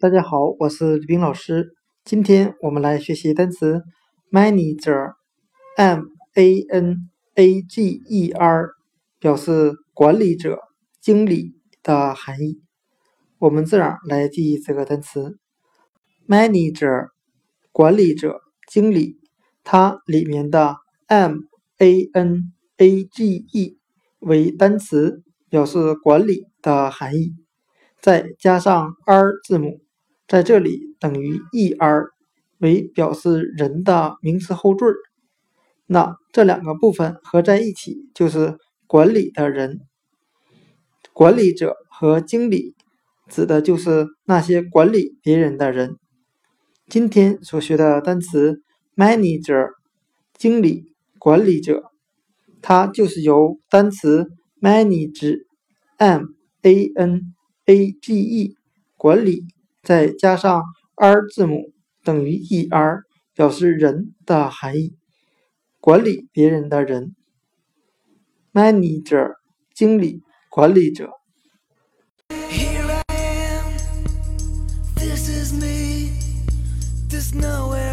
大家好，我是李冰老师。今天我们来学习单词 manager，m a n a g e r，表示管理者、经理的含义。我们这样来记忆这个单词 manager，管理者、经理。它里面的 m a n a g e 为单词，表示管理的含义，再加上 r 字母。在这里等于 er 为表示人的名词后缀那这两个部分合在一起就是管理的人。管理者和经理指的就是那些管理别人的人。今天所学的单词 manager，经理、管理者，它就是由单词 manage，m a n a g e，管理。再加上 r 字母等于 er，表示人的含义，管理别人的人，manager 经理管理者。Here I am, this is me, there's nowhere.